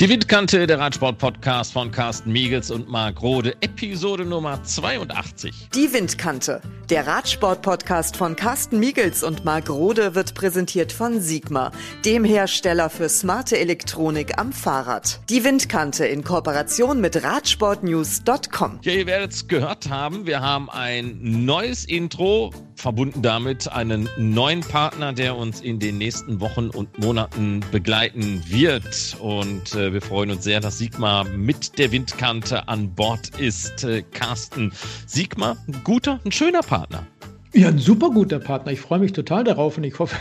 Die Windkante, der Radsport-Podcast von Carsten Miegels und Marc Rode, Episode Nummer 82. Die Windkante, der Radsport-Podcast von Carsten Miegels und Marc Rode wird präsentiert von Sigma, dem Hersteller für smarte Elektronik am Fahrrad. Die Windkante in Kooperation mit Radsportnews.com. Ja, ihr werdet es gehört haben, wir haben ein neues Intro, verbunden damit einen neuen Partner, der uns in den nächsten Wochen und Monaten begleiten wird. Und äh, wir freuen uns sehr, dass Sigma mit der Windkante an Bord ist. Äh, Carsten, Sigma, ein guter, ein schöner Partner. Ja, ein super guter Partner. Ich freue mich total darauf und ich hoffe,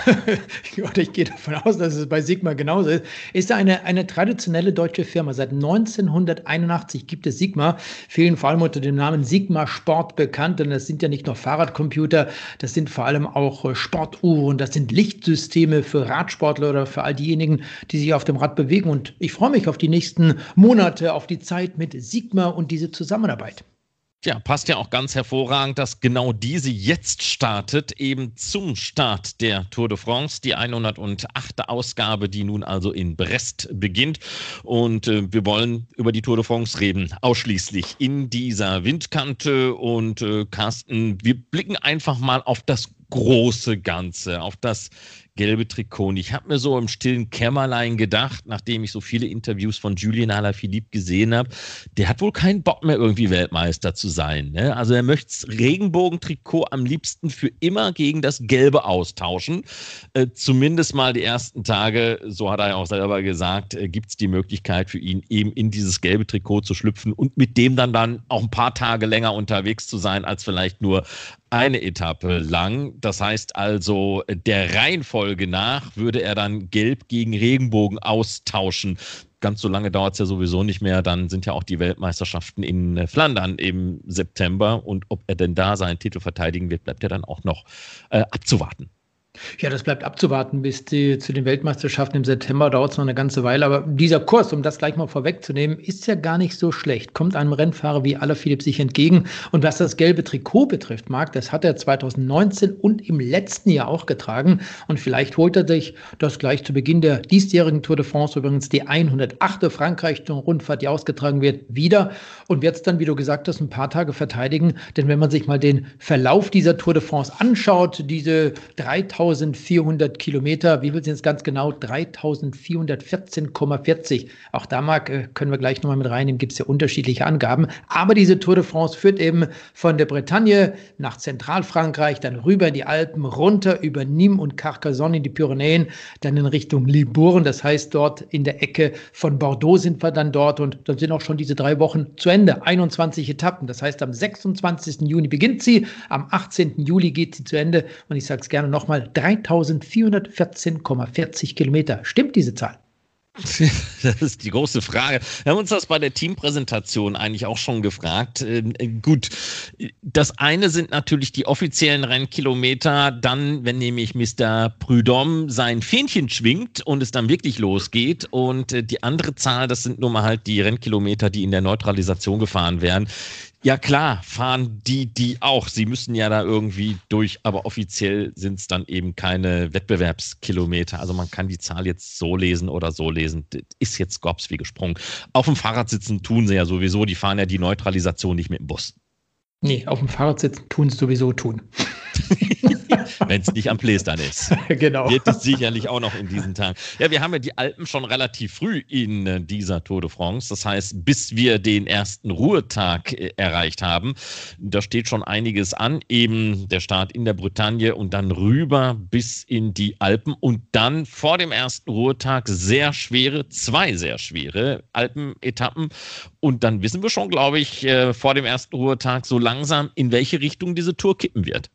ich gehe davon aus, dass es bei Sigma genauso ist. Ist eine, eine traditionelle deutsche Firma. Seit 1981 gibt es Sigma, vielen vor allem unter dem Namen Sigma Sport bekannt. Und das sind ja nicht nur Fahrradcomputer, das sind vor allem auch äh, Sportuhren, das sind Lichtsysteme für Radsportler oder für all diejenigen, die sich auf dem Rad bewegen. Und ich freue mich auf die nächsten Monate, auf die Zeit mit Sigma und diese Zusammenarbeit. Ja, passt ja auch ganz hervorragend, dass genau diese jetzt startet, eben zum Start der Tour de France, die 108. Ausgabe, die nun also in Brest beginnt. Und äh, wir wollen über die Tour de France reden, ausschließlich in dieser Windkante. Und äh, Carsten, wir blicken einfach mal auf das große Ganze, auf das gelbe Trikot. Und ich habe mir so im stillen Kämmerlein gedacht, nachdem ich so viele Interviews von Julien Alaphilippe gesehen habe, der hat wohl keinen Bock mehr irgendwie Weltmeister zu sein. Ne? Also er möchte das Regenbogentrikot am liebsten für immer gegen das gelbe austauschen. Äh, zumindest mal die ersten Tage, so hat er ja auch selber gesagt, äh, gibt es die Möglichkeit für ihn eben in dieses gelbe Trikot zu schlüpfen und mit dem dann dann auch ein paar Tage länger unterwegs zu sein als vielleicht nur eine Etappe lang. Das heißt also, der Reihenfolge nach würde er dann Gelb gegen Regenbogen austauschen. Ganz so lange dauert es ja sowieso nicht mehr. Dann sind ja auch die Weltmeisterschaften in Flandern im September. Und ob er denn da seinen Titel verteidigen wird, bleibt ja dann auch noch äh, abzuwarten. Ja, das bleibt abzuwarten. Bis die, zu den Weltmeisterschaften im September dauert es noch eine ganze Weile. Aber dieser Kurs, um das gleich mal vorwegzunehmen, ist ja gar nicht so schlecht. Kommt einem Rennfahrer wie Alaphilippe sich entgegen. Und was das gelbe Trikot betrifft, Marc, das hat er 2019 und im letzten Jahr auch getragen. Und vielleicht holt er sich das gleich zu Beginn der diesjährigen Tour de France, übrigens die 108. Frankreich-Rundfahrt, die ausgetragen wird, wieder. Und wird es dann, wie du gesagt hast, ein paar Tage verteidigen. Denn wenn man sich mal den Verlauf dieser Tour de France anschaut, diese 3000 3400 Kilometer. Wie viel sind es ganz genau? 3414,40. Auch da, Marc, äh, können wir gleich nochmal mit reinnehmen, gibt es ja unterschiedliche Angaben. Aber diese Tour de France führt eben von der Bretagne nach Zentralfrankreich, dann rüber in die Alpen, runter über Nîmes und Carcassonne in die Pyrenäen, dann in Richtung Libourne. Das heißt, dort in der Ecke von Bordeaux sind wir dann dort und dann sind auch schon diese drei Wochen zu Ende. 21 Etappen. Das heißt, am 26. Juni beginnt sie, am 18. Juli geht sie zu Ende. Und ich sage es gerne nochmal, 3414,40 Kilometer. Stimmt diese Zahl? Das ist die große Frage. Wir haben uns das bei der Teampräsentation eigentlich auch schon gefragt. Ähm, äh, gut, das eine sind natürlich die offiziellen Rennkilometer. Dann, wenn nämlich Mr. Prudhomme sein Fähnchen schwingt und es dann wirklich losgeht. Und äh, die andere Zahl, das sind nun mal halt die Rennkilometer, die in der Neutralisation gefahren werden. Ja klar, fahren die die auch. Sie müssen ja da irgendwie durch, aber offiziell sind es dann eben keine Wettbewerbskilometer. Also man kann die Zahl jetzt so lesen oder so lesen. Das ist jetzt Skops wie gesprungen. Auf dem Fahrrad sitzen tun sie ja sowieso. Die fahren ja die Neutralisation nicht mit dem Bus. Nee, auf dem Fahrrad sitzen tun sie sowieso tun. Wenn es nicht am Plästern ist. genau. Wird es sicherlich auch noch in diesen Tagen. Ja, wir haben ja die Alpen schon relativ früh in äh, dieser Tour de France. Das heißt, bis wir den ersten Ruhetag äh, erreicht haben, da steht schon einiges an. Eben der Start in der Bretagne und dann rüber bis in die Alpen und dann vor dem ersten Ruhetag sehr schwere, zwei sehr schwere Alpenetappen. Und dann wissen wir schon, glaube ich, äh, vor dem ersten Ruhetag so langsam, in welche Richtung diese Tour kippen wird.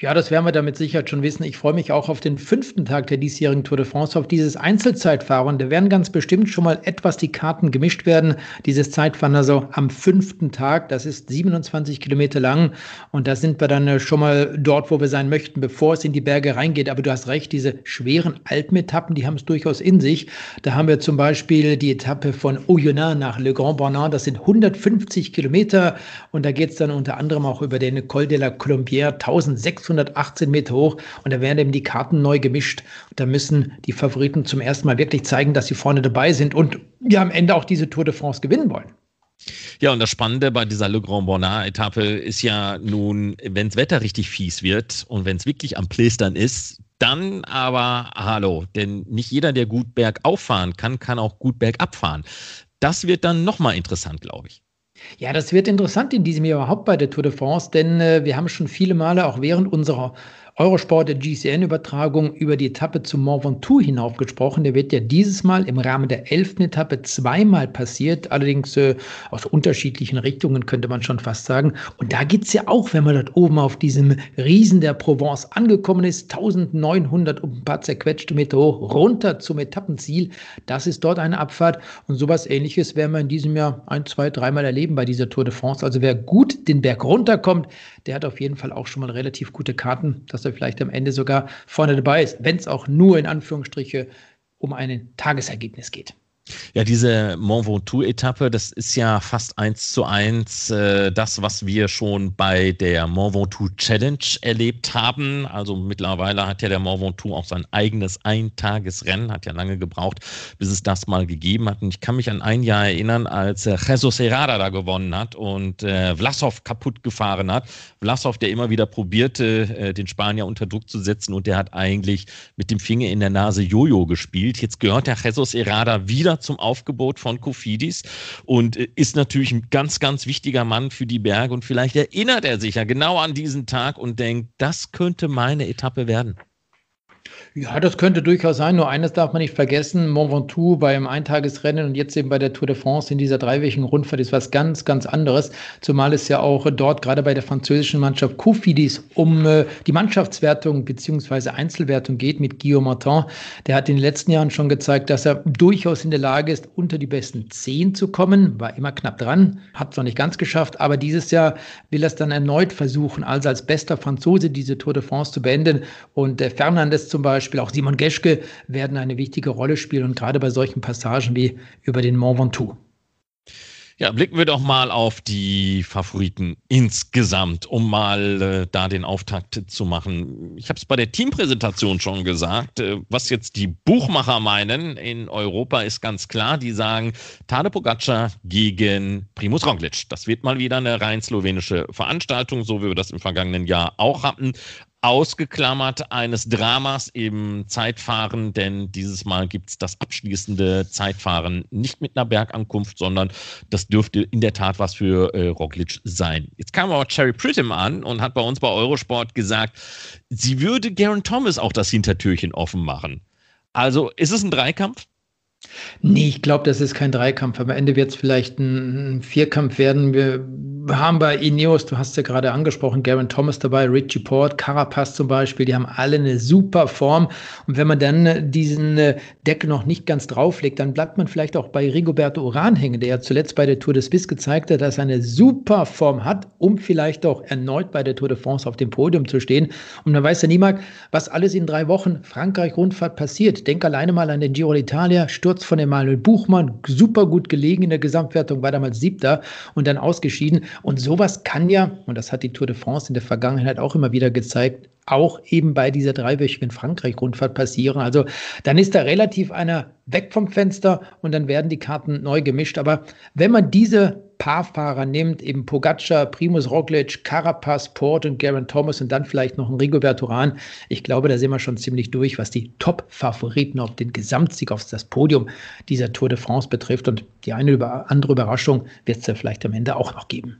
Ja, das werden wir damit sicher schon wissen. Ich freue mich auch auf den fünften Tag der diesjährigen Tour de France, auf dieses Einzelzeitfahren. Da werden ganz bestimmt schon mal etwas die Karten gemischt werden. Dieses Zeitfahren also am fünften Tag, das ist 27 Kilometer lang. Und da sind wir dann äh, schon mal dort, wo wir sein möchten, bevor es in die Berge reingeht. Aber du hast recht, diese schweren Alpenetappen, die haben es durchaus in sich. Da haben wir zum Beispiel die Etappe von Oyonnax nach Le Grand Bornand. Das sind 150 Kilometer. Und da geht es dann unter anderem auch über den Col de la Colombière, 1000 618 Meter hoch und da werden eben die Karten neu gemischt. Da müssen die Favoriten zum ersten Mal wirklich zeigen, dass sie vorne dabei sind und ja am Ende auch diese Tour de France gewinnen wollen. Ja, und das Spannende bei dieser Le Grand Bonnard-Etappe ist ja nun, wenn das Wetter richtig fies wird und wenn es wirklich am Plästern ist, dann aber hallo, denn nicht jeder, der gut bergauf fahren kann, kann auch gut bergab fahren. Das wird dann nochmal interessant, glaube ich. Ja, das wird interessant in diesem Jahr überhaupt bei der Tour de France, denn äh, wir haben schon viele Male auch während unserer Eurosport der GCN-Übertragung über die Etappe zum Mont Ventoux hinauf gesprochen. Der wird ja dieses Mal im Rahmen der elften Etappe zweimal passiert, allerdings äh, aus unterschiedlichen Richtungen, könnte man schon fast sagen. Und da geht es ja auch, wenn man dort oben auf diesem Riesen der Provence angekommen ist, 1900 um ein paar zerquetschte Meter hoch, runter zum Etappenziel. Das ist dort eine Abfahrt. Und sowas ähnliches werden wir in diesem Jahr ein, zwei, dreimal erleben bei dieser Tour de France. Also wer gut den Berg runterkommt, der hat auf jeden Fall auch schon mal relativ gute Karten, dass er vielleicht am Ende sogar vorne dabei ist, wenn es auch nur in Anführungsstriche um ein Tagesergebnis geht. Ja, diese Mont Ventoux-Etappe, das ist ja fast eins zu eins äh, das, was wir schon bei der Mont Ventoux Challenge erlebt haben. Also mittlerweile hat ja der Mont Ventoux auch sein eigenes Eintagesrennen, hat ja lange gebraucht, bis es das mal gegeben hat. Und ich kann mich an ein Jahr erinnern, als äh, Jesus Herrada da gewonnen hat und äh, Vlasov kaputt gefahren hat. Vlasov, der immer wieder probierte, äh, den Spanier unter Druck zu setzen und der hat eigentlich mit dem Finger in der Nase Jojo gespielt. Jetzt gehört der Jesus Herrada wieder zum Aufgebot von Kofidis und äh, ist natürlich ein ganz, ganz wichtiger Mann für die Berge. Und vielleicht erinnert er sich ja genau an diesen Tag und denkt, das könnte meine Etappe werden. Ja, das könnte durchaus sein. Nur eines darf man nicht vergessen: Mont Ventoux beim Eintagesrennen und jetzt eben bei der Tour de France in dieser dreiwöchigen Rundfahrt ist was ganz, ganz anderes. Zumal es ja auch dort gerade bei der französischen Mannschaft Cofidis um äh, die Mannschaftswertung bzw. Einzelwertung geht mit Guillaume Martin. Der hat in den letzten Jahren schon gezeigt, dass er durchaus in der Lage ist, unter die besten zehn zu kommen. War immer knapp dran, hat es noch nicht ganz geschafft, aber dieses Jahr will er es dann erneut versuchen, also als bester Franzose diese Tour de France zu beenden. Und äh, Fernandes zum Beispiel Beispiel auch Simon Geschke werden eine wichtige Rolle spielen und gerade bei solchen Passagen wie über den Mont Ventoux. Ja, blicken wir doch mal auf die Favoriten insgesamt, um mal äh, da den Auftakt zu machen. Ich habe es bei der Teampräsentation schon gesagt. Äh, was jetzt die Buchmacher meinen in Europa ist ganz klar. Die sagen Tade Pogacar gegen Primus Roglic. Das wird mal wieder eine rein slowenische Veranstaltung, so wie wir das im vergangenen Jahr auch hatten ausgeklammert eines Dramas im Zeitfahren, denn dieses Mal gibt es das abschließende Zeitfahren nicht mit einer Bergankunft, sondern das dürfte in der Tat was für äh, Roglic sein. Jetzt kam aber Cherry Prittam an und hat bei uns bei Eurosport gesagt, sie würde Garen Thomas auch das Hintertürchen offen machen. Also ist es ein Dreikampf? Nee, ich glaube, das ist kein Dreikampf. Am Ende wird es vielleicht ein Vierkampf werden. Wir haben bei Ineos, du hast ja gerade angesprochen, Garen Thomas dabei, Richie Port, Carapaz zum Beispiel, die haben alle eine super Form. Und wenn man dann diesen äh, Deckel noch nicht ganz drauflegt, dann bleibt man vielleicht auch bei Rigoberto Uran hängen, der ja zuletzt bei der Tour de Suisse gezeigt hat, dass er eine super Form hat, um vielleicht auch erneut bei der Tour de France auf dem Podium zu stehen. Und man weiß ja niemand, was alles in drei Wochen Frankreich-Rundfahrt passiert. Denk alleine mal an den Giro d'Italia, Sturz Sturz von Emanuel Buchmann, super gut gelegen in der Gesamtwertung, war damals siebter und dann ausgeschieden. Und sowas kann ja, und das hat die Tour de France in der Vergangenheit auch immer wieder gezeigt, auch eben bei dieser dreiwöchigen Frankreich-Rundfahrt passieren. Also dann ist da relativ einer weg vom Fenster und dann werden die Karten neu gemischt. Aber wenn man diese Paarfahrer nimmt, eben Pogacar, Primus Roglic, Carapaz, Port und Garen Thomas und dann vielleicht noch ein Rigoberto Uran. Ich glaube, da sind wir schon ziemlich durch, was die Top-Favoriten auf den Gesamtsieg, auf das Podium dieser Tour de France betrifft. Und die eine oder andere Überraschung wird es ja vielleicht am Ende auch noch geben.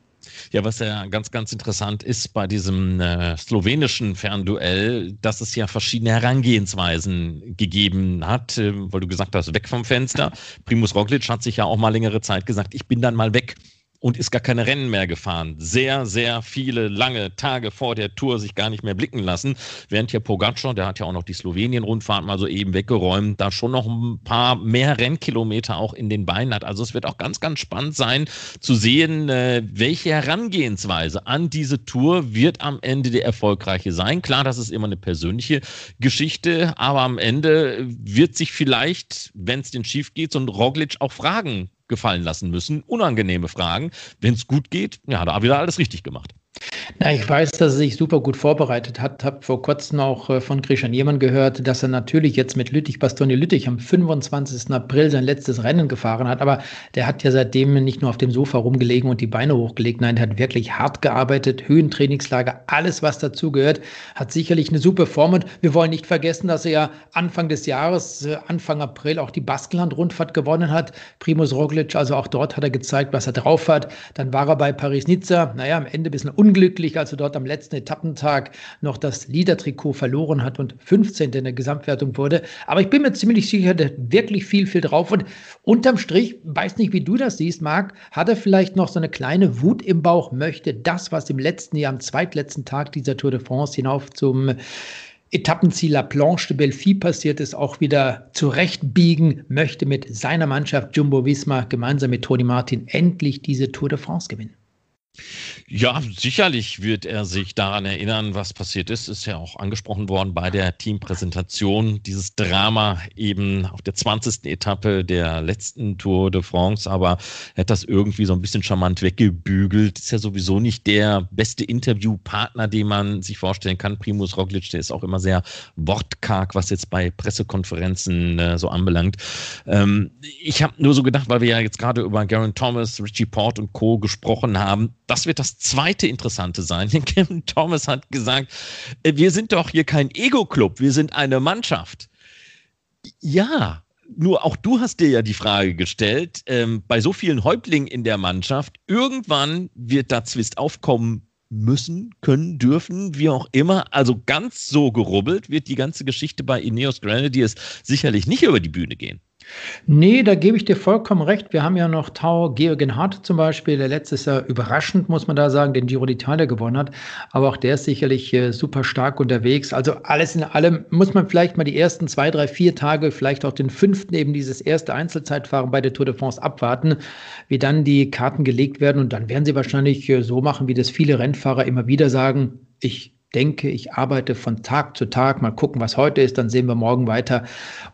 Ja, was ja ganz, ganz interessant ist bei diesem äh, slowenischen Fernduell, dass es ja verschiedene Herangehensweisen gegeben hat, äh, weil du gesagt hast, weg vom Fenster. Primus Roglic hat sich ja auch mal längere Zeit gesagt, ich bin dann mal weg und ist gar keine Rennen mehr gefahren. Sehr, sehr viele lange Tage vor der Tour sich gar nicht mehr blicken lassen. Während hier Pogacar, der hat ja auch noch die Slowenien-Rundfahrt mal so eben weggeräumt, da schon noch ein paar mehr Rennkilometer auch in den Beinen hat. Also es wird auch ganz, ganz spannend sein zu sehen, äh, welche Herangehensweise an diese Tour wird am Ende der erfolgreiche sein. Klar, das ist immer eine persönliche Geschichte, aber am Ende wird sich vielleicht, wenn es den schief geht, so ein Roglic auch fragen gefallen lassen müssen. Unangenehme Fragen. Wenn es gut geht, ja, da wieder alles richtig gemacht. Na, ich weiß, dass er sich super gut vorbereitet hat. Habe vor kurzem auch äh, von Christian Jemann gehört, dass er natürlich jetzt mit Lüttich, Bastoni Lüttich am 25. April sein letztes Rennen gefahren hat. Aber der hat ja seitdem nicht nur auf dem Sofa rumgelegen und die Beine hochgelegt. Nein, der hat wirklich hart gearbeitet. Höhentrainingslager, alles, was dazu gehört. Hat sicherlich eine super Form. Und wir wollen nicht vergessen, dass er ja Anfang des Jahres, äh, Anfang April, auch die Baskenland-Rundfahrt gewonnen hat. Primus Roglic, also auch dort hat er gezeigt, was er drauf hat. Dann war er bei Paris-Nizza. Naja, am Ende ein bisschen unglücklich als er dort am letzten Etappentag noch das Liedertrikot verloren hat und 15. in der Gesamtwertung wurde. Aber ich bin mir ziemlich sicher, der wirklich viel, viel drauf. Und unterm Strich, weiß nicht, wie du das siehst, Marc, hat er vielleicht noch so eine kleine Wut im Bauch, möchte das, was im letzten Jahr, am zweitletzten Tag dieser Tour de France hinauf zum Etappenziel La Planche de Belfi passiert ist, auch wieder zurechtbiegen, möchte mit seiner Mannschaft Jumbo Visma gemeinsam mit Toni Martin endlich diese Tour de France gewinnen. Ja, sicherlich wird er sich daran erinnern, was passiert ist. Ist ja auch angesprochen worden bei der Teampräsentation. Dieses Drama eben auf der 20. Etappe der letzten Tour de France. Aber er hat das irgendwie so ein bisschen charmant weggebügelt. Ist ja sowieso nicht der beste Interviewpartner, den man sich vorstellen kann. Primus Roglic, der ist auch immer sehr wortkarg, was jetzt bei Pressekonferenzen äh, so anbelangt. Ähm, ich habe nur so gedacht, weil wir ja jetzt gerade über Garen Thomas, Richie Port und Co. gesprochen haben, das wird das zweite Interessante sein. Kevin Thomas hat gesagt, äh, wir sind doch hier kein Ego-Club, wir sind eine Mannschaft. Ja, nur auch du hast dir ja die Frage gestellt, ähm, bei so vielen Häuptlingen in der Mannschaft, irgendwann wird da Zwist aufkommen müssen, können, dürfen, wie auch immer. Also ganz so gerubbelt wird die ganze Geschichte bei Ineos Grenadiers sicherlich nicht über die Bühne gehen. Nee, da gebe ich dir vollkommen recht. Wir haben ja noch Tau Georgen Hart zum Beispiel, der letztes Jahr überraschend, muss man da sagen, den Giro d'Italia gewonnen hat. Aber auch der ist sicherlich äh, super stark unterwegs. Also alles in allem muss man vielleicht mal die ersten zwei, drei, vier Tage, vielleicht auch den fünften eben dieses erste Einzelzeitfahren bei der Tour de France abwarten, wie dann die Karten gelegt werden. Und dann werden sie wahrscheinlich äh, so machen, wie das viele Rennfahrer immer wieder sagen. Ich denke, ich arbeite von Tag zu Tag, mal gucken, was heute ist, dann sehen wir morgen weiter.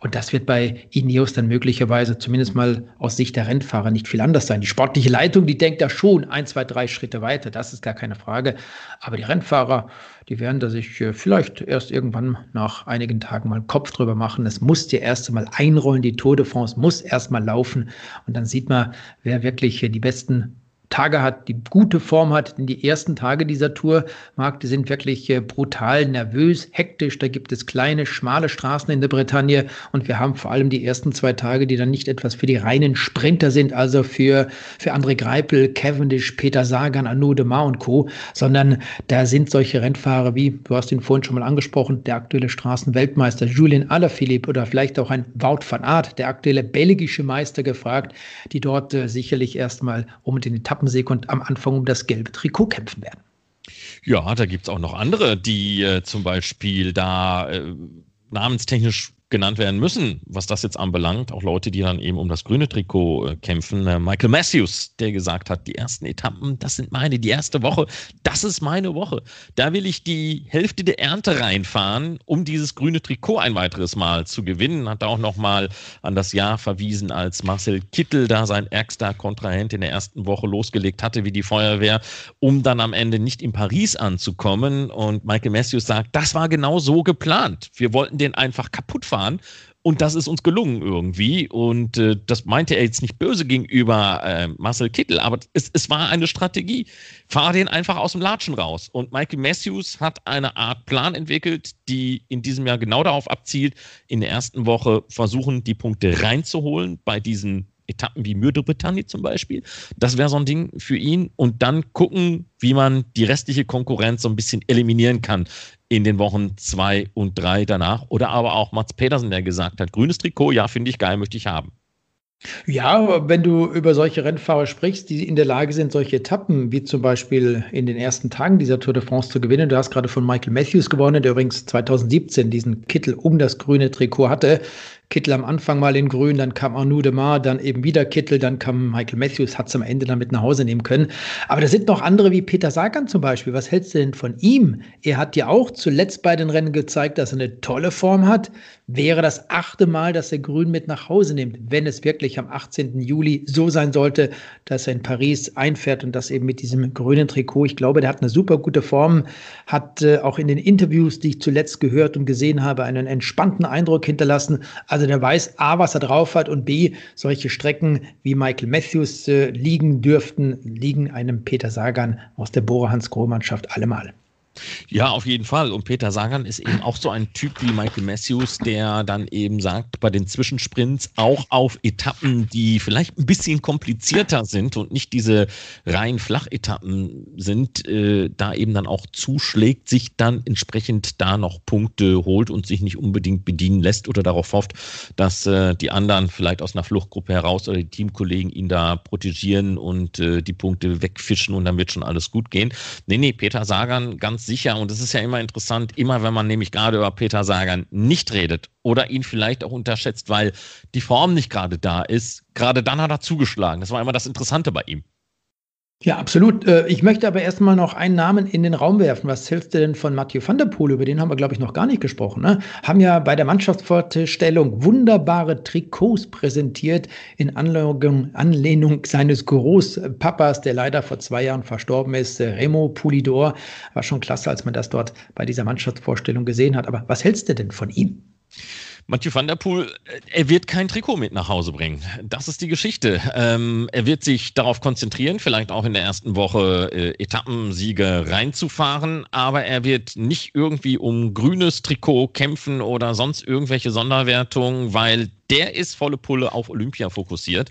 Und das wird bei Ineos dann möglicherweise zumindest mal aus Sicht der Rennfahrer nicht viel anders sein. Die sportliche Leitung, die denkt da schon ein, zwei, drei Schritte weiter, das ist gar keine Frage. Aber die Rennfahrer, die werden da sich äh, vielleicht erst irgendwann nach einigen Tagen mal einen Kopf drüber machen. Es muss ja erst einmal einrollen, die Tour de France muss erst mal laufen. Und dann sieht man, wer wirklich die besten Tage hat, die gute Form hat. Denn die ersten Tage dieser Tour, Marc, die sind wirklich äh, brutal nervös, hektisch. Da gibt es kleine, schmale Straßen in der Bretagne. Und wir haben vor allem die ersten zwei Tage, die dann nicht etwas für die reinen Sprinter sind, also für, für André Greipel, Cavendish, Peter Sagan, Arnaud de Mar und Co., sondern da sind solche Rennfahrer wie, du hast ihn vorhin schon mal angesprochen, der aktuelle Straßenweltmeister Julien Alaphilippe oder vielleicht auch ein Wout van Aert, der aktuelle belgische Meister gefragt, die dort äh, sicherlich erstmal um den Etappen Etappensieg und am Anfang um das gelbe Trikot kämpfen werden. Ja, da gibt es auch noch andere, die äh, zum Beispiel da äh, namenstechnisch genannt werden müssen, was das jetzt anbelangt. Auch Leute, die dann eben um das grüne Trikot äh, kämpfen. Äh, Michael Matthews, der gesagt hat, die ersten Etappen, das sind meine, die erste Woche, das ist meine Woche. Da will ich die Hälfte der Ernte reinfahren, um dieses grüne Trikot ein weiteres Mal zu gewinnen. Hat auch nochmal an das Jahr verwiesen, als Marcel Kittel da sein ärgster Kontrahent in der ersten Woche losgelegt hatte, wie die Feuerwehr, um dann am Ende nicht in Paris anzukommen. Und Michael Matthews sagt, das war genau so geplant. Wir wollten den einfach kaputt fahren fahren. Und das ist uns gelungen irgendwie. Und äh, das meinte er jetzt nicht böse gegenüber äh, Marcel Kittel, aber es, es war eine Strategie. Fahr den einfach aus dem Latschen raus. Und Michael Matthews hat eine Art Plan entwickelt, die in diesem Jahr genau darauf abzielt, in der ersten Woche versuchen, die Punkte reinzuholen bei diesen Etappen wie Mür de Bretagne zum Beispiel. Das wäre so ein Ding für ihn. Und dann gucken, wie man die restliche Konkurrenz so ein bisschen eliminieren kann in den Wochen zwei und drei danach. Oder aber auch Mats Petersen, der gesagt hat, grünes Trikot, ja, finde ich geil, möchte ich haben. Ja, wenn du über solche Rennfahrer sprichst, die in der Lage sind, solche Etappen wie zum Beispiel in den ersten Tagen dieser Tour de France zu gewinnen. Du hast gerade von Michael Matthews gewonnen, der übrigens 2017 diesen Kittel um das grüne Trikot hatte. Kittel am Anfang mal in grün, dann kam Arnaud de Mar, dann eben wieder Kittel, dann kam Michael Matthews, hat es am Ende dann mit nach Hause nehmen können. Aber da sind noch andere wie Peter Sagan zum Beispiel. Was hältst du denn von ihm? Er hat ja auch zuletzt bei den Rennen gezeigt, dass er eine tolle Form hat. Wäre das achte Mal, dass er grün mit nach Hause nimmt, wenn es wirklich am 18. Juli so sein sollte, dass er in Paris einfährt und das eben mit diesem grünen Trikot. Ich glaube, der hat eine super gute Form, hat äh, auch in den Interviews, die ich zuletzt gehört und gesehen habe, einen entspannten Eindruck hinterlassen. Also der weiß A, was er drauf hat und B, solche Strecken wie Michael Matthews äh, liegen dürften, liegen einem Peter Sagan aus der Bora Hans Grohe Mannschaft allemal. Ja, auf jeden Fall. Und Peter Sagan ist eben auch so ein Typ wie Michael Matthews, der dann eben sagt, bei den Zwischensprints auch auf Etappen, die vielleicht ein bisschen komplizierter sind und nicht diese rein Flachetappen sind, äh, da eben dann auch zuschlägt, sich dann entsprechend da noch Punkte holt und sich nicht unbedingt bedienen lässt oder darauf hofft, dass äh, die anderen vielleicht aus einer Fluchtgruppe heraus oder die Teamkollegen ihn da protegieren und äh, die Punkte wegfischen und dann wird schon alles gut gehen. Nee, nee, Peter Sagan ganz sicher, und es ist ja immer interessant, immer wenn man nämlich gerade über Peter Sagan nicht redet oder ihn vielleicht auch unterschätzt, weil die Form nicht gerade da ist, gerade dann hat er zugeschlagen. Das war immer das Interessante bei ihm. Ja, absolut. Äh, ich möchte aber erstmal noch einen Namen in den Raum werfen. Was hältst du denn von Mathieu van der Poel? Über den haben wir, glaube ich, noch gar nicht gesprochen. Ne? Haben ja bei der Mannschaftsvorstellung wunderbare Trikots präsentiert in Anlehnung, Anlehnung seines Großpapas, der leider vor zwei Jahren verstorben ist, Remo Pulidor. War schon klasse, als man das dort bei dieser Mannschaftsvorstellung gesehen hat. Aber was hältst du denn von ihm? Mathieu van der Poel, äh, er wird kein Trikot mit nach Hause bringen. Das ist die Geschichte. Ähm, er wird sich darauf konzentrieren, vielleicht auch in der ersten Woche äh, Etappensiege reinzufahren, aber er wird nicht irgendwie um grünes Trikot kämpfen oder sonst irgendwelche Sonderwertungen, weil der ist volle Pulle auf Olympia fokussiert.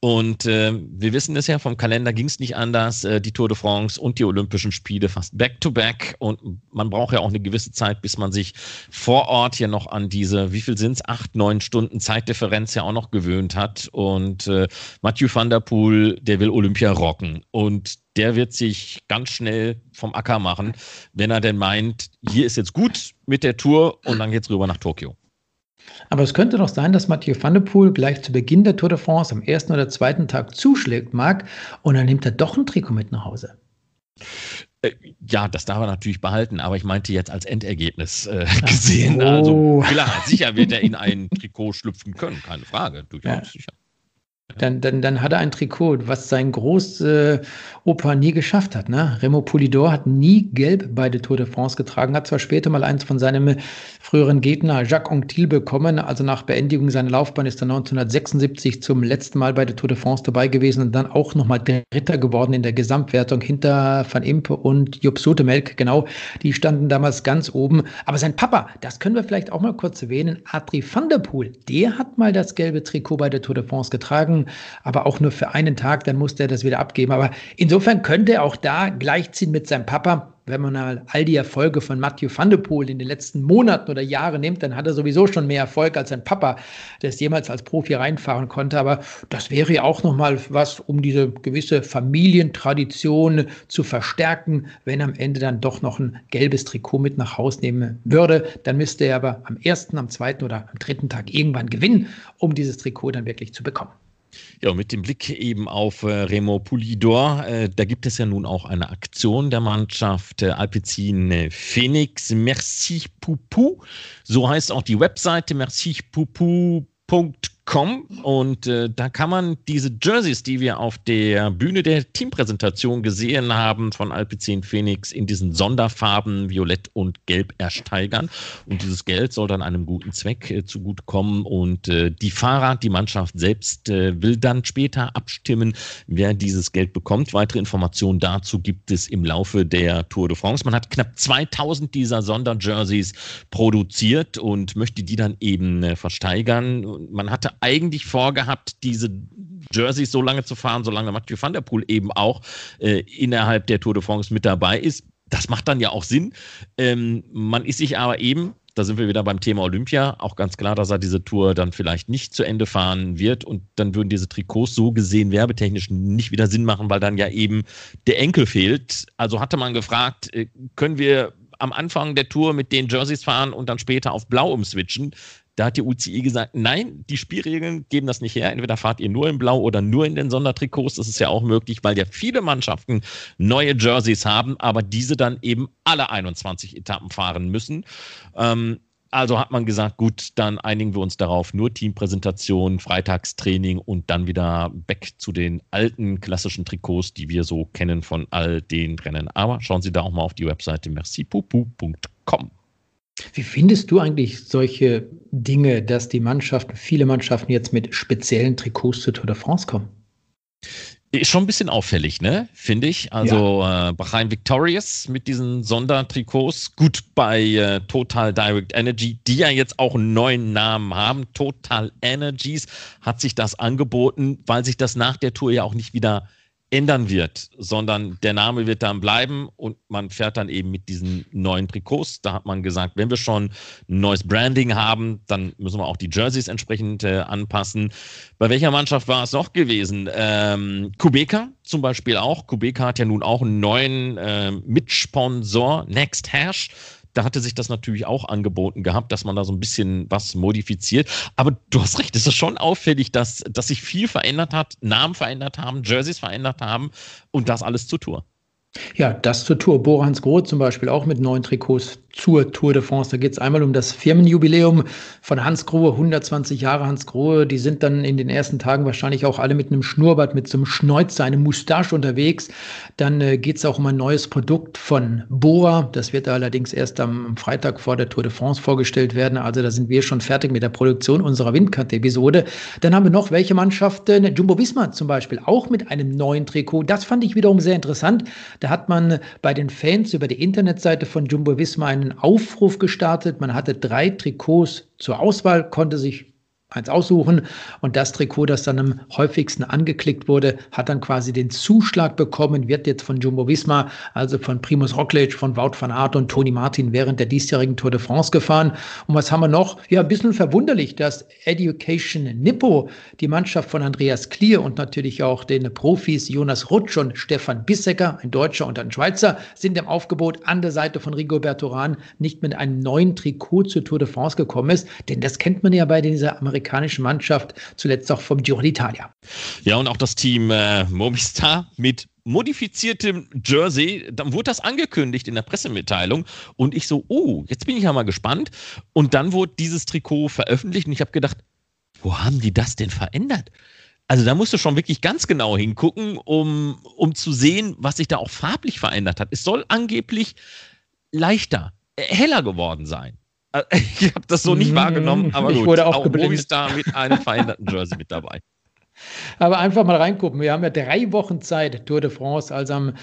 Und äh, wir wissen es ja, vom Kalender ging es nicht anders. Äh, die Tour de France und die Olympischen Spiele fast back-to-back. -back. Und man braucht ja auch eine gewisse Zeit, bis man sich vor Ort hier noch an diese, wie viel sind es, acht, neun Stunden Zeitdifferenz ja auch noch gewöhnt hat. Und äh, Mathieu van der Poel, der will Olympia rocken. Und der wird sich ganz schnell vom Acker machen, wenn er denn meint, hier ist jetzt gut mit der Tour und dann geht's rüber nach Tokio. Aber es könnte doch sein, dass Mathieu van der Poel gleich zu Beginn der Tour de France am ersten oder zweiten Tag zuschlägt, Marc, und dann nimmt er doch ein Trikot mit nach Hause. Äh, ja, das darf er natürlich behalten, aber ich meinte jetzt als Endergebnis äh, gesehen. Also klar, sicher wird er in ein Trikot schlüpfen können, keine Frage, durchaus ja. sicher. Dann, dann, dann hat er ein Trikot, was sein Großopa nie geschafft hat. Ne? Remo Poulidor hat nie gelb bei der Tour de France getragen, hat zwar später mal eins von seinem früheren Gegner Jacques Anquetil bekommen. Also nach Beendigung seiner Laufbahn ist er 1976 zum letzten Mal bei der Tour de France dabei gewesen und dann auch nochmal Dritter geworden in der Gesamtwertung hinter Van Impe und Jupp Sotemelk. Genau, die standen damals ganz oben. Aber sein Papa, das können wir vielleicht auch mal kurz erwähnen, Adri van der Poel, der hat mal das gelbe Trikot bei der Tour de France getragen Tagen, aber auch nur für einen Tag, dann musste er das wieder abgeben. Aber insofern könnte er auch da gleichziehen mit seinem Papa. Wenn man all die Erfolge von Mathieu van de Poel in den letzten Monaten oder Jahren nimmt, dann hat er sowieso schon mehr Erfolg als sein Papa, der es jemals als Profi reinfahren konnte. Aber das wäre ja auch nochmal was, um diese gewisse Familientradition zu verstärken, wenn am Ende dann doch noch ein gelbes Trikot mit nach Hause nehmen würde. Dann müsste er aber am ersten, am zweiten oder am dritten Tag irgendwann gewinnen, um dieses Trikot dann wirklich zu bekommen. Ja, mit dem Blick eben auf äh, Remo Pulidor, äh, da gibt es ja nun auch eine Aktion der Mannschaft äh, Alpecin Phoenix Merci Poupou. So heißt auch die Webseite mercipoupou.com Com und äh, da kann man diese Jerseys, die wir auf der Bühne der Teampräsentation gesehen haben von Alpecin Phoenix in diesen Sonderfarben Violett und Gelb ersteigern und dieses Geld soll dann einem guten Zweck äh, zugutekommen und äh, die Fahrer, die Mannschaft selbst äh, will dann später abstimmen, wer dieses Geld bekommt. Weitere Informationen dazu gibt es im Laufe der Tour de France. Man hat knapp 2000 dieser Sonderjerseys produziert und möchte die dann eben äh, versteigern. Man hatte eigentlich vorgehabt, diese Jerseys so lange zu fahren, solange Mathieu van der Poel eben auch äh, innerhalb der Tour de France mit dabei ist. Das macht dann ja auch Sinn. Ähm, man ist sich aber eben, da sind wir wieder beim Thema Olympia, auch ganz klar, dass er diese Tour dann vielleicht nicht zu Ende fahren wird und dann würden diese Trikots so gesehen werbetechnisch nicht wieder Sinn machen, weil dann ja eben der Enkel fehlt. Also hatte man gefragt, äh, können wir am Anfang der Tour mit den Jerseys fahren und dann später auf Blau umswitchen? Da hat die UCI gesagt, nein, die Spielregeln geben das nicht her. Entweder fahrt ihr nur in Blau oder nur in den Sondertrikots. Das ist ja auch möglich, weil ja viele Mannschaften neue Jerseys haben, aber diese dann eben alle 21 Etappen fahren müssen. Ähm, also hat man gesagt, gut, dann einigen wir uns darauf, nur Teampräsentation, Freitagstraining und dann wieder back zu den alten klassischen Trikots, die wir so kennen von all den Rennen. Aber schauen Sie da auch mal auf die Webseite mercipupu.com. Wie findest du eigentlich solche Dinge, dass die Mannschaften, viele Mannschaften jetzt mit speziellen Trikots zur Tour de France kommen? Ist schon ein bisschen auffällig, ne? Finde ich. Also ja. äh, Bahrain Victorious mit diesen Sondertrikots. Gut bei äh, Total Direct Energy, die ja jetzt auch einen neuen Namen haben. Total Energies hat sich das angeboten, weil sich das nach der Tour ja auch nicht wieder ändern wird, sondern der Name wird dann bleiben und man fährt dann eben mit diesen neuen Trikots. Da hat man gesagt, wenn wir schon ein neues Branding haben, dann müssen wir auch die Jerseys entsprechend äh, anpassen. Bei welcher Mannschaft war es noch gewesen? Ähm, Kubeka zum Beispiel auch. Kubeka hat ja nun auch einen neuen äh, Mitsponsor, Next Hash da hatte sich das natürlich auch angeboten gehabt, dass man da so ein bisschen was modifiziert. Aber du hast recht, es ist schon auffällig, dass, dass sich viel verändert hat, Namen verändert haben, Jerseys verändert haben und das alles zur Tour. Ja, das zur Tour. Borans Grohe zum Beispiel auch mit neuen Trikots zur Tour de France. Da geht es einmal um das Firmenjubiläum von Hans Grohe, 120 Jahre Hans Grohe. Die sind dann in den ersten Tagen wahrscheinlich auch alle mit einem Schnurrbart, mit so einem Schnäuzer, einem Moustache unterwegs. Dann äh, geht es auch um ein neues Produkt von Boa. Das wird allerdings erst am Freitag vor der Tour de France vorgestellt werden. Also da sind wir schon fertig mit der Produktion unserer Windkante-Episode. Dann haben wir noch welche Mannschaften, Jumbo Visma zum Beispiel, auch mit einem neuen Trikot. Das fand ich wiederum sehr interessant. Da hat man bei den Fans über die Internetseite von Jumbo Visma einen Aufruf gestartet. Man hatte drei Trikots zur Auswahl, konnte sich eins aussuchen und das Trikot, das dann am häufigsten angeklickt wurde, hat dann quasi den Zuschlag bekommen, wird jetzt von Jumbo Visma, also von Primus Roglic, von Wout van Aert und Toni Martin während der diesjährigen Tour de France gefahren. Und was haben wir noch? Ja, ein bisschen verwunderlich, dass Education Nippo, die Mannschaft von Andreas Klier und natürlich auch den Profis Jonas Rutsch und Stefan Bissecker, ein Deutscher und ein Schweizer, sind im Aufgebot an der Seite von Rigoberto Urán nicht mit einem neuen Trikot zur Tour de France gekommen ist, denn das kennt man ja bei dieser amerikanischen amerikanischen Mannschaft, zuletzt auch vom Giro d'Italia. Ja, und auch das Team äh, Movistar mit modifiziertem Jersey, dann wurde das angekündigt in der Pressemitteilung und ich so, oh, jetzt bin ich ja mal gespannt. Und dann wurde dieses Trikot veröffentlicht und ich habe gedacht, wo haben die das denn verändert? Also da musst du schon wirklich ganz genau hingucken, um, um zu sehen, was sich da auch farblich verändert hat. Es soll angeblich leichter, heller geworden sein. Ich habe das so nicht wahrgenommen, aber ich gut, wurde auch, auch Movistar mit einem veränderten Jersey mit dabei. Aber einfach mal reingucken. Wir haben ja drei Wochen Zeit, Tour de France. Also am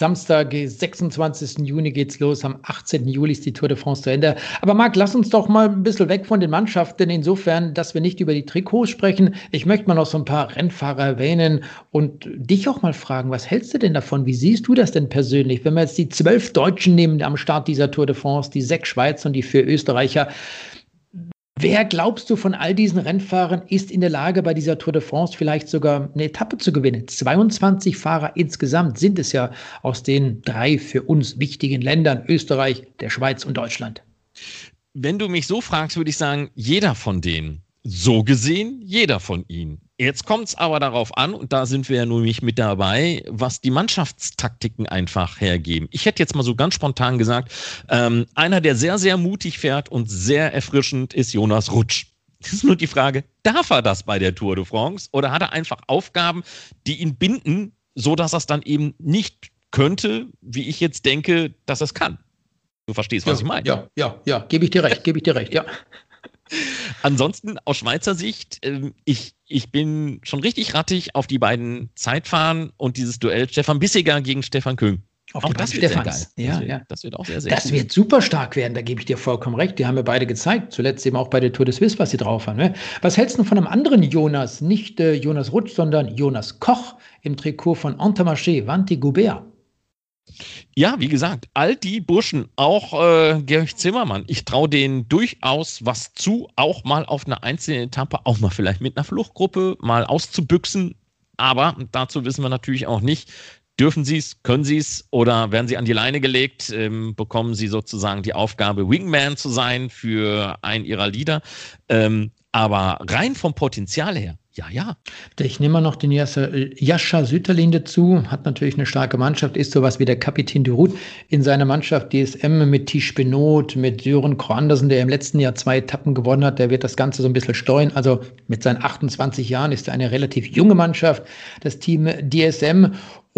Samstag, 26. Juni geht's los. Am 18. Juli ist die Tour de France zu Ende. Aber Marc, lass uns doch mal ein bisschen weg von den Mannschaften, insofern, dass wir nicht über die Trikots sprechen. Ich möchte mal noch so ein paar Rennfahrer erwähnen und dich auch mal fragen, was hältst du denn davon? Wie siehst du das denn persönlich? Wenn wir jetzt die zwölf Deutschen nehmen am Start dieser Tour de France, die sechs Schweizer und die vier Österreicher, Wer glaubst du von all diesen Rennfahrern ist in der Lage, bei dieser Tour de France vielleicht sogar eine Etappe zu gewinnen? 22 Fahrer insgesamt sind es ja aus den drei für uns wichtigen Ländern, Österreich, der Schweiz und Deutschland. Wenn du mich so fragst, würde ich sagen, jeder von denen. So gesehen, jeder von ihnen. Jetzt kommt es aber darauf an, und da sind wir ja nun nicht mit dabei, was die Mannschaftstaktiken einfach hergeben. Ich hätte jetzt mal so ganz spontan gesagt, ähm, einer, der sehr, sehr mutig fährt und sehr erfrischend ist Jonas Rutsch. Das ist nur die Frage, darf er das bei der Tour de France oder hat er einfach Aufgaben, die ihn binden, so dass er es dann eben nicht könnte, wie ich jetzt denke, dass er es kann? Du verstehst, was ja, ich meine. Ja, ja, ja, gebe ich dir recht, gebe ich dir recht, ja. Ansonsten aus Schweizer Sicht, äh, ich, ich bin schon richtig rattig auf die beiden Zeitfahren und dieses Duell Stefan Bissiger gegen Stefan Köhn. Auf auch das wird Stefans. sehr geil. Ja, das, wird, ja. das wird auch sehr, sehr Das gut. wird super stark werden, da gebe ich dir vollkommen recht. Die haben wir beide gezeigt, zuletzt eben auch bei der Tour de Suisse, was sie drauf haben. Ne? Was hältst du von einem anderen Jonas, nicht äh, Jonas Rutsch, sondern Jonas Koch im Trikot von Entermarché, Vanti Goubert? Ja, wie gesagt, all die Burschen, auch äh, Georg Zimmermann, ich traue denen durchaus was zu, auch mal auf einer einzelnen Etappe, auch mal vielleicht mit einer Fluchtgruppe mal auszubüchsen. Aber dazu wissen wir natürlich auch nicht, Dürfen sie es, können sie es oder werden sie an die Leine gelegt, ähm, bekommen sie sozusagen die Aufgabe, Wingman zu sein für einen ihrer Lieder. Ähm, aber rein vom Potenzial her ja, ja. Ich nehme mal noch den Jascha Süterlin dazu, hat natürlich eine starke Mannschaft, ist sowas wie der Kapitän de Route in seiner Mannschaft DSM mit Tisch Benot, mit Sören Kroandersen, der im letzten Jahr zwei Etappen gewonnen hat, der wird das Ganze so ein bisschen steuern. Also mit seinen 28 Jahren ist er eine relativ junge Mannschaft, das Team DSM.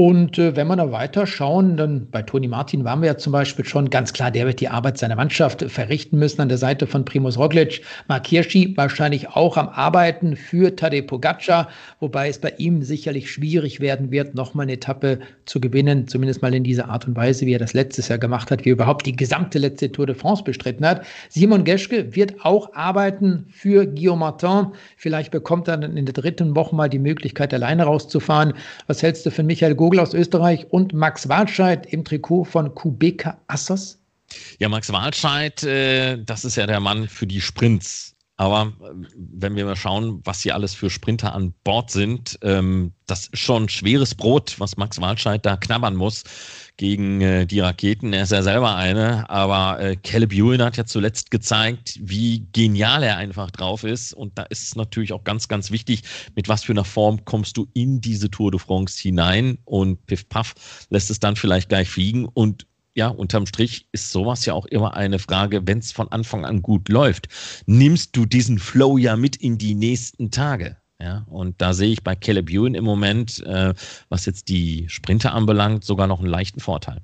Und äh, wenn wir da weiter schauen, dann bei Toni Martin waren wir ja zum Beispiel schon ganz klar, der wird die Arbeit seiner Mannschaft verrichten müssen an der Seite von Primus Roglic. Mark Hirschi wahrscheinlich auch am Arbeiten für Tadej Pogacar, wobei es bei ihm sicherlich schwierig werden wird, nochmal eine Etappe zu gewinnen, zumindest mal in dieser Art und Weise, wie er das letztes Jahr gemacht hat, wie er überhaupt die gesamte letzte Tour de France bestritten hat. Simon Geschke wird auch arbeiten für Guillaume Martin. Vielleicht bekommt er dann in der dritten Woche mal die Möglichkeit, alleine rauszufahren. Was hältst du von Michael Gogel aus Österreich und Max Walscheid im Trikot von Kubeka Assos? Ja, Max Walscheid, äh, das ist ja der Mann für die Sprints. Aber äh, wenn wir mal schauen, was hier alles für Sprinter an Bord sind, ähm, das ist schon schweres Brot, was Max Walscheid da knabbern muss gegen äh, die Raketen. Er ist ja selber eine, aber äh, Caleb Ewan hat ja zuletzt gezeigt, wie genial er einfach drauf ist. Und da ist es natürlich auch ganz, ganz wichtig, mit was für einer Form kommst du in diese Tour de France hinein und Piff Puff lässt es dann vielleicht gleich fliegen und ja, unterm Strich ist sowas ja auch immer eine Frage, wenn es von Anfang an gut läuft. Nimmst du diesen Flow ja mit in die nächsten Tage? Ja, und da sehe ich bei Caleb Ewan im Moment, äh, was jetzt die Sprinter anbelangt, sogar noch einen leichten Vorteil.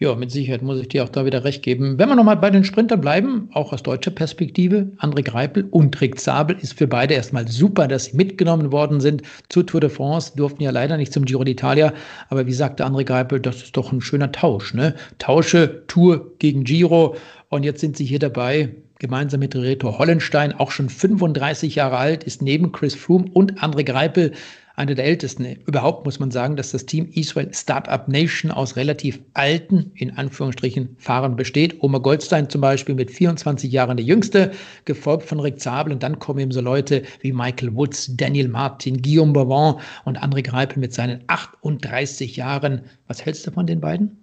Ja, mit Sicherheit muss ich dir auch da wieder recht geben. Wenn wir nochmal bei den Sprintern bleiben, auch aus deutscher Perspektive, André Greipel und Rick Zabel ist für beide erstmal super, dass sie mitgenommen worden sind zur Tour de France, durften ja leider nicht zum Giro d'Italia, aber wie sagte André Greipel, das ist doch ein schöner Tausch, ne? Tausche Tour gegen Giro und jetzt sind sie hier dabei, gemeinsam mit Reto Hollenstein, auch schon 35 Jahre alt, ist neben Chris Froome und André Greipel einer der ältesten. Überhaupt muss man sagen, dass das Team Israel Startup Nation aus relativ alten, in Anführungsstrichen, Fahrern besteht. Oma Goldstein zum Beispiel mit 24 Jahren der jüngste, gefolgt von Rick Zabel. Und dann kommen eben so Leute wie Michael Woods, Daniel Martin, Guillaume Bavon und André Greipel mit seinen 38 Jahren. Was hältst du von den beiden?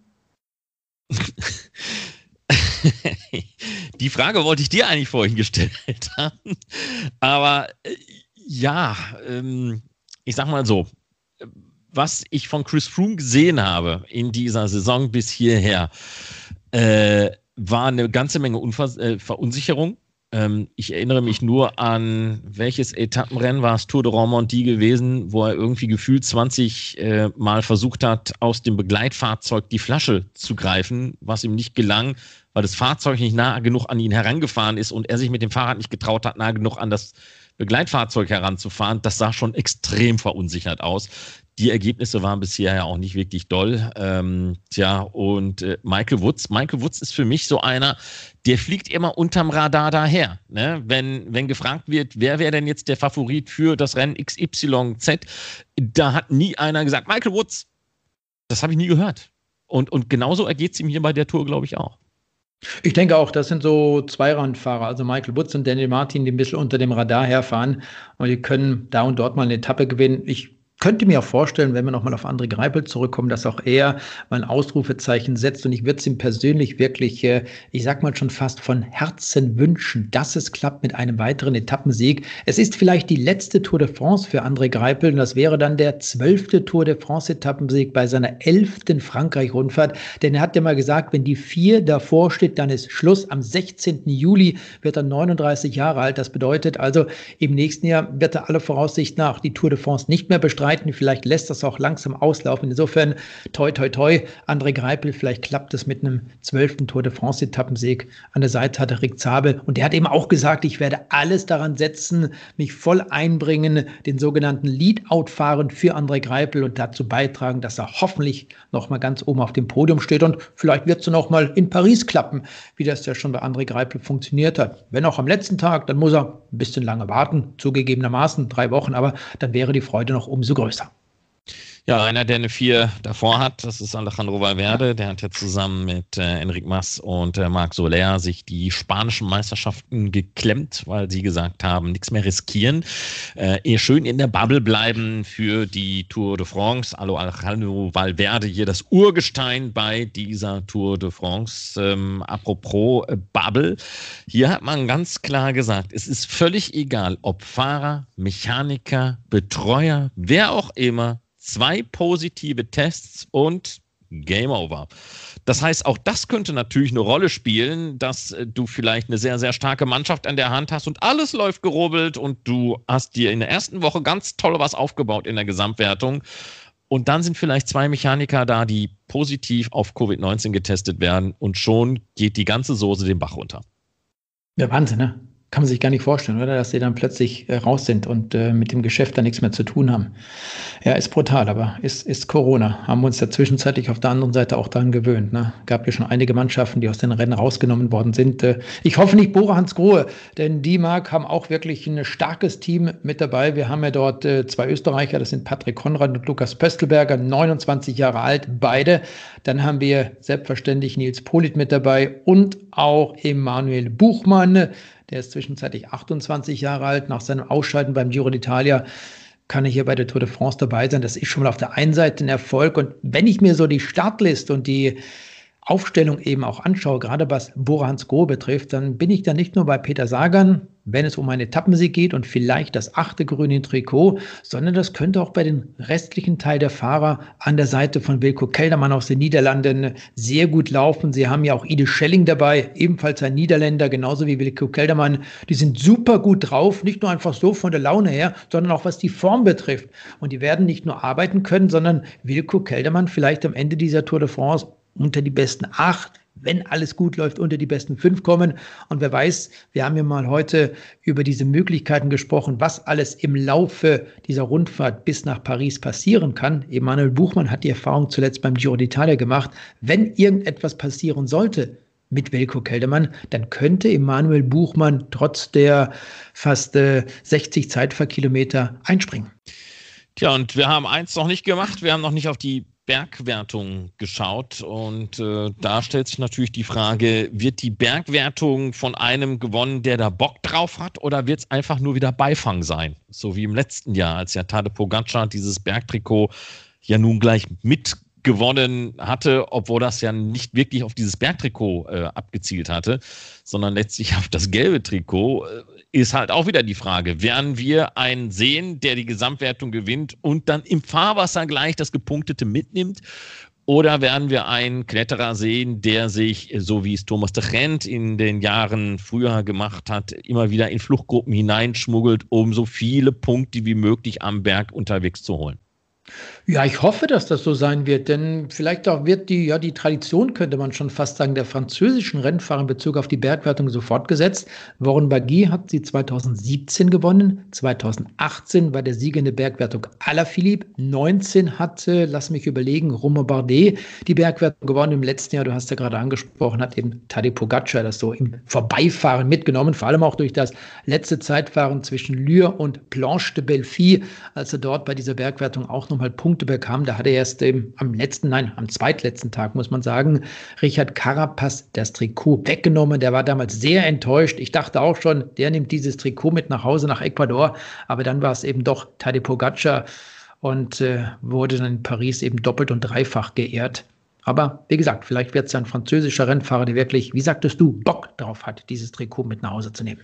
Die Frage wollte ich dir eigentlich vorhin gestellt haben. Aber äh, ja, ähm, ich sag mal so, was ich von Chris Froome gesehen habe in dieser Saison bis hierher, äh, war eine ganze Menge Unver äh, Verunsicherung. Ähm, ich erinnere mich nur an welches Etappenrennen war es Tour de Romandie gewesen, wo er irgendwie gefühlt 20 äh, Mal versucht hat, aus dem Begleitfahrzeug die Flasche zu greifen, was ihm nicht gelang, weil das Fahrzeug nicht nah genug an ihn herangefahren ist und er sich mit dem Fahrrad nicht getraut hat, nah genug an das Begleitfahrzeug heranzufahren. Das sah schon extrem verunsichert aus. Die Ergebnisse waren bisher ja auch nicht wirklich doll. Ähm, tja, und äh, Michael Woods, Michael Woods ist für mich so einer, der fliegt immer unterm Radar daher. Ne? Wenn, wenn gefragt wird, wer wäre denn jetzt der Favorit für das Rennen XYZ, da hat nie einer gesagt, Michael Woods. Das habe ich nie gehört. Und, und genauso ergeht es ihm hier bei der Tour, glaube ich, auch. Ich denke auch, das sind so Zweirandfahrer, also Michael Woods und Daniel Martin, die ein bisschen unter dem Radar herfahren und die können da und dort mal eine Etappe gewinnen. Ich könnte mir auch vorstellen, wenn wir nochmal auf André Greipel zurückkommen, dass auch er mal ein Ausrufezeichen setzt. Und ich würde es ihm persönlich wirklich, äh, ich sag mal schon fast von Herzen wünschen, dass es klappt mit einem weiteren Etappensieg. Es ist vielleicht die letzte Tour de France für André Greipel und das wäre dann der zwölfte Tour de France Etappensieg bei seiner elften Frankreich-Rundfahrt. Denn er hat ja mal gesagt, wenn die vier davor steht, dann ist Schluss. Am 16. Juli wird er 39 Jahre alt. Das bedeutet also, im nächsten Jahr wird er alle Voraussicht nach die Tour de France nicht mehr bestreiten streiten. Vielleicht lässt das auch langsam auslaufen. Insofern, toi, toi, toi, André Greipel, vielleicht klappt es mit einem zwölften Tour de France-Etappensieg. An der Seite hat er Rick Zabel. Und der hat eben auch gesagt, ich werde alles daran setzen, mich voll einbringen, den sogenannten Lead-Out fahren für André Greipel und dazu beitragen, dass er hoffentlich noch mal ganz oben auf dem Podium steht. Und vielleicht wird es noch mal in Paris klappen, wie das ja schon bei André Greipel funktioniert hat. Wenn auch am letzten Tag, dann muss er ein bisschen lange warten, zugegebenermaßen drei Wochen, aber dann wäre die Freude noch umso ごいした。Ja, einer, der eine vier davor hat, das ist Alejandro Valverde. Der hat ja zusammen mit äh, Enric Mas und äh, Marc Soler sich die spanischen Meisterschaften geklemmt, weil sie gesagt haben, nichts mehr riskieren. Äh, eher schön in der Bubble bleiben für die Tour de France. Also Alejandro Valverde hier das Urgestein bei dieser Tour de France. Ähm, apropos äh, Bubble, hier hat man ganz klar gesagt, es ist völlig egal, ob Fahrer, Mechaniker, Betreuer, wer auch immer zwei positive Tests und Game Over. Das heißt, auch das könnte natürlich eine Rolle spielen, dass äh, du vielleicht eine sehr, sehr starke Mannschaft an der Hand hast und alles läuft gerubbelt und du hast dir in der ersten Woche ganz toll was aufgebaut in der Gesamtwertung. Und dann sind vielleicht zwei Mechaniker da, die positiv auf Covid-19 getestet werden und schon geht die ganze Soße den Bach runter. Ja, Wahnsinn, ne? Kann man sich gar nicht vorstellen, oder? Dass sie dann plötzlich äh, raus sind und äh, mit dem Geschäft dann nichts mehr zu tun haben. Ja, ist brutal, aber ist, ist Corona. Haben wir uns ja zwischenzeitlich auf der anderen Seite auch daran gewöhnt. Ne? Gab ja schon einige Mannschaften, die aus den Rennen rausgenommen worden sind. Äh, ich hoffe nicht Bora Hans Grohe, denn die Mark haben auch wirklich ein starkes Team mit dabei. Wir haben ja dort äh, zwei Österreicher, das sind Patrick Konrad und Lukas Pöstelberger, 29 Jahre alt, beide. Dann haben wir selbstverständlich Nils Polit mit dabei und auch Emanuel Buchmann der ist zwischenzeitlich 28 Jahre alt. Nach seinem Ausscheiden beim Giro d'Italia kann er hier bei der Tour de France dabei sein. Das ist schon mal auf der einen Seite ein Erfolg. Und wenn ich mir so die Startliste und die Aufstellung eben auch anschaue, gerade was Bora Hans Grohe betrifft, dann bin ich da nicht nur bei Peter Sagan, wenn es um einen Etappensieg geht und vielleicht das achte grüne Trikot, sondern das könnte auch bei den restlichen Teil der Fahrer an der Seite von Wilco Keldermann aus den Niederlanden sehr gut laufen. Sie haben ja auch Ide Schelling dabei, ebenfalls ein Niederländer, genauso wie Wilco Keldermann. Die sind super gut drauf, nicht nur einfach so von der Laune her, sondern auch was die Form betrifft. Und die werden nicht nur arbeiten können, sondern Wilco Keldermann vielleicht am Ende dieser Tour de France unter die besten acht, wenn alles gut läuft, unter die besten fünf kommen. Und wer weiß, wir haben ja mal heute über diese Möglichkeiten gesprochen, was alles im Laufe dieser Rundfahrt bis nach Paris passieren kann. Emanuel Buchmann hat die Erfahrung zuletzt beim Giro d'Italia gemacht. Wenn irgendetwas passieren sollte, mit Wilko Keldermann, dann könnte Emanuel Buchmann trotz der fast äh, 60 Zeitfahrkilometer einspringen. Tja, und wir haben eins noch nicht gemacht. Wir haben noch nicht auf die Bergwertung geschaut und äh, da stellt sich natürlich die Frage, wird die Bergwertung von einem gewonnen, der da Bock drauf hat oder wird es einfach nur wieder Beifang sein? So wie im letzten Jahr, als ja Tade Pogacar dieses Bergtrikot ja nun gleich mitgewonnen hatte, obwohl das ja nicht wirklich auf dieses Bergtrikot äh, abgezielt hatte, sondern letztlich auf das gelbe Trikot. Äh, ist halt auch wieder die Frage, werden wir einen sehen, der die Gesamtwertung gewinnt und dann im Fahrwasser gleich das Gepunktete mitnimmt? Oder werden wir einen Kletterer sehen, der sich, so wie es Thomas de Gent in den Jahren früher gemacht hat, immer wieder in Fluchtgruppen hineinschmuggelt, um so viele Punkte wie möglich am Berg unterwegs zu holen? Ja, ich hoffe, dass das so sein wird, denn vielleicht auch wird die, ja, die Tradition, könnte man schon fast sagen, der französischen Rennfahrer in Bezug auf die Bergwertung so fortgesetzt. Warren Bagui hat sie 2017 gewonnen, 2018 war der Sieger in der Bergwertung Alaphilippe, 19 hatte, lass mich überlegen, Romain Bardet die Bergwertung gewonnen. Im letzten Jahr, du hast ja gerade angesprochen, hat eben Tadej Pogacar das so im Vorbeifahren mitgenommen, vor allem auch durch das letzte Zeitfahren zwischen Lure und Planche de Belfi, als er dort bei dieser Bergwertung auch nochmal Punkte bekam. Da hat er erst ähm, am letzten, nein, am zweitletzten Tag, muss man sagen, Richard Carapaz das Trikot weggenommen. Der war damals sehr enttäuscht. Ich dachte auch schon, der nimmt dieses Trikot mit nach Hause nach Ecuador. Aber dann war es eben doch Tadej Pogacar und äh, wurde dann in Paris eben doppelt und dreifach geehrt. Aber wie gesagt, vielleicht wird es ein französischer Rennfahrer, der wirklich, wie sagtest du, Bock drauf hat, dieses Trikot mit nach Hause zu nehmen.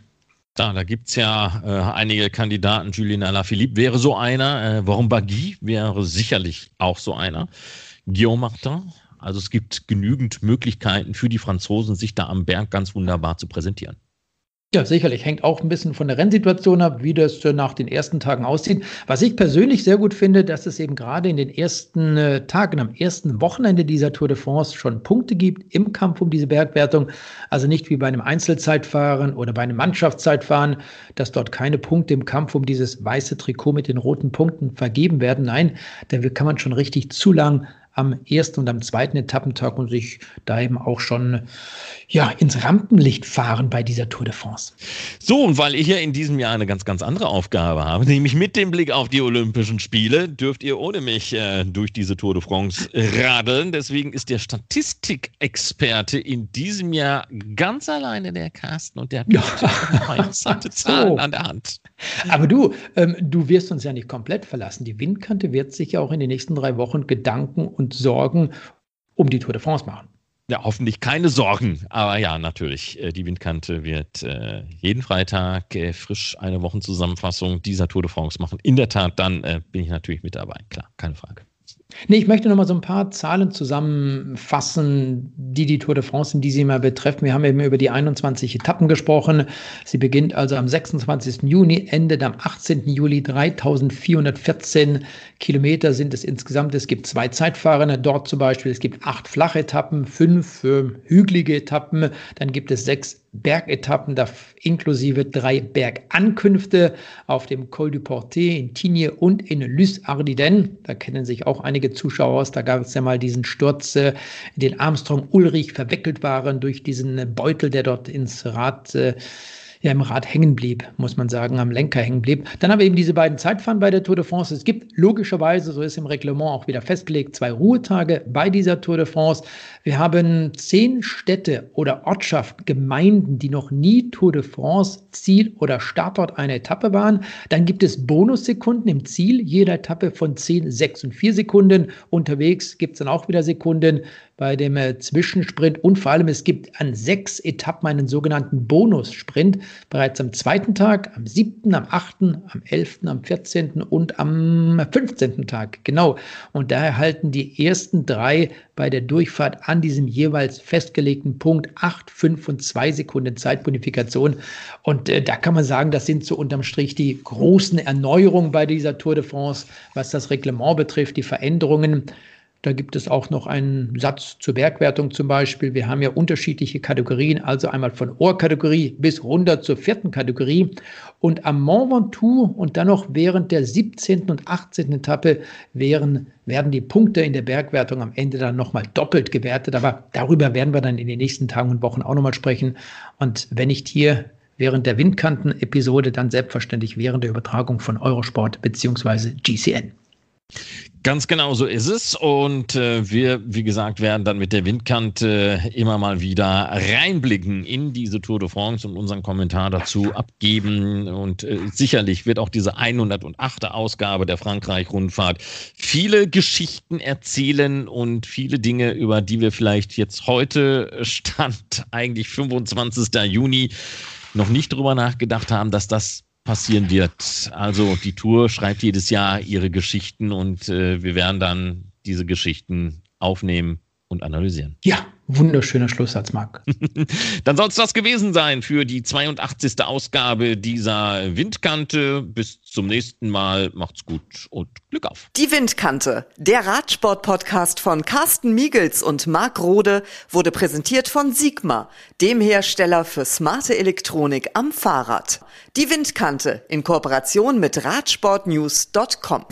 Da, da gibt es ja äh, einige Kandidaten. Julien Alaphilippe wäre so einer. Äh, Warum Bagui wäre sicherlich auch so einer. Guillaume Martin. Also es gibt genügend Möglichkeiten für die Franzosen, sich da am Berg ganz wunderbar zu präsentieren. Ja, sicherlich. Hängt auch ein bisschen von der Rennsituation ab, wie das äh, nach den ersten Tagen aussieht. Was ich persönlich sehr gut finde, dass es eben gerade in den ersten äh, Tagen, am ersten Wochenende dieser Tour de France schon Punkte gibt im Kampf um diese Bergwertung. Also nicht wie bei einem Einzelzeitfahren oder bei einem Mannschaftszeitfahren, dass dort keine Punkte im Kampf um dieses weiße Trikot mit den roten Punkten vergeben werden. Nein, da kann man schon richtig zu lang am ersten und am zweiten Etappentag und sich da eben auch schon ja, ins Rampenlicht fahren bei dieser Tour de France. So, und weil ich ja in diesem Jahr eine ganz, ganz andere Aufgabe habe, nämlich mit dem Blick auf die Olympischen Spiele, dürft ihr ohne mich äh, durch diese Tour de France radeln. Deswegen ist der Statistikexperte in diesem Jahr ganz alleine der Carsten und der hat ja. interessante Zahlen an der Hand. Aber du, ähm, du wirst uns ja nicht komplett verlassen. Die Windkante wird sich ja auch in den nächsten drei Wochen Gedanken und Sorgen um die Tour de France machen ja, hoffentlich keine Sorgen. Aber ja, natürlich, äh, die Windkante wird äh, jeden Freitag äh, frisch eine Wochenzusammenfassung dieser Tour de France machen. In der Tat, dann bin ich natürlich mit dabei. Klar, keine Frage. Nee, ich möchte noch mal so ein paar Zahlen zusammenfassen, die die Tour de France in diesem Jahr betreffen. Wir haben eben über die 21 Etappen gesprochen. Sie beginnt also am 26. Juni, endet am 18. Juli. 3414 Kilometer sind es insgesamt. Es gibt zwei Zeitfahrende dort zum Beispiel. Es gibt acht flache Etappen, fünf äh, hügelige Etappen. Dann gibt es sechs Bergetappen, inklusive drei Bergankünfte auf dem Col du Portet in Tignes und in Lys Ardiden. Da kennen sich auch einige Zuschauer aus. Da gab es ja mal diesen Sturz, in den Armstrong Ulrich verwickelt waren durch diesen Beutel, der dort ins Rad äh, ja im Rad hängen blieb, muss man sagen, am Lenker hängen blieb. Dann haben wir eben diese beiden Zeitfahren bei der Tour de France. Es gibt logischerweise, so ist im Reglement auch wieder festgelegt, zwei Ruhetage bei dieser Tour de France. Wir haben zehn Städte oder Ortschaften, Gemeinden, die noch nie Tour de France Ziel oder Startort einer Etappe waren. Dann gibt es Bonussekunden im Ziel jeder Etappe von 10, 6 und 4 Sekunden. Unterwegs gibt es dann auch wieder Sekunden bei dem äh, Zwischensprint und vor allem es gibt an sechs Etappen einen sogenannten Bonussprint. Bereits am zweiten Tag, am siebten, am achten, am elften, am vierzehnten und am fünfzehnten Tag. Genau. Und da erhalten die ersten drei bei der Durchfahrt an diesem jeweils festgelegten Punkt 8, 5 und 2 Sekunden Zeitbonifikation. Und äh, da kann man sagen, das sind so unterm Strich die großen Erneuerungen bei dieser Tour de France, was das Reglement betrifft, die Veränderungen. Da gibt es auch noch einen Satz zur Bergwertung zum Beispiel. Wir haben ja unterschiedliche Kategorien, also einmal von Ohrkategorie bis runter zur vierten Kategorie. Und am Mont Ventoux und dann noch während der 17. und 18. Etappe wären, werden die Punkte in der Bergwertung am Ende dann nochmal doppelt gewertet. Aber darüber werden wir dann in den nächsten Tagen und Wochen auch nochmal sprechen. Und wenn nicht hier während der Windkanten-Episode, dann selbstverständlich während der Übertragung von Eurosport bzw. GCN. Ganz genau so ist es. Und äh, wir, wie gesagt, werden dann mit der Windkante immer mal wieder reinblicken in diese Tour de France und unseren Kommentar dazu abgeben. Und äh, sicherlich wird auch diese 108. Ausgabe der Frankreich-Rundfahrt viele Geschichten erzählen und viele Dinge, über die wir vielleicht jetzt heute Stand eigentlich 25. Juni noch nicht drüber nachgedacht haben, dass das passieren wird. Also die Tour schreibt jedes Jahr ihre Geschichten und äh, wir werden dann diese Geschichten aufnehmen und analysieren. Ja, wunderschöner Schlusssatz, Marc. Dann soll es das gewesen sein für die 82. Ausgabe dieser Windkante. Bis zum nächsten Mal. Macht's gut und Glück auf. Die Windkante, der Radsport-Podcast von Carsten Miegels und Marc Rode, wurde präsentiert von Sigma, dem Hersteller für smarte Elektronik am Fahrrad. Die Windkante in Kooperation mit Radsportnews.com.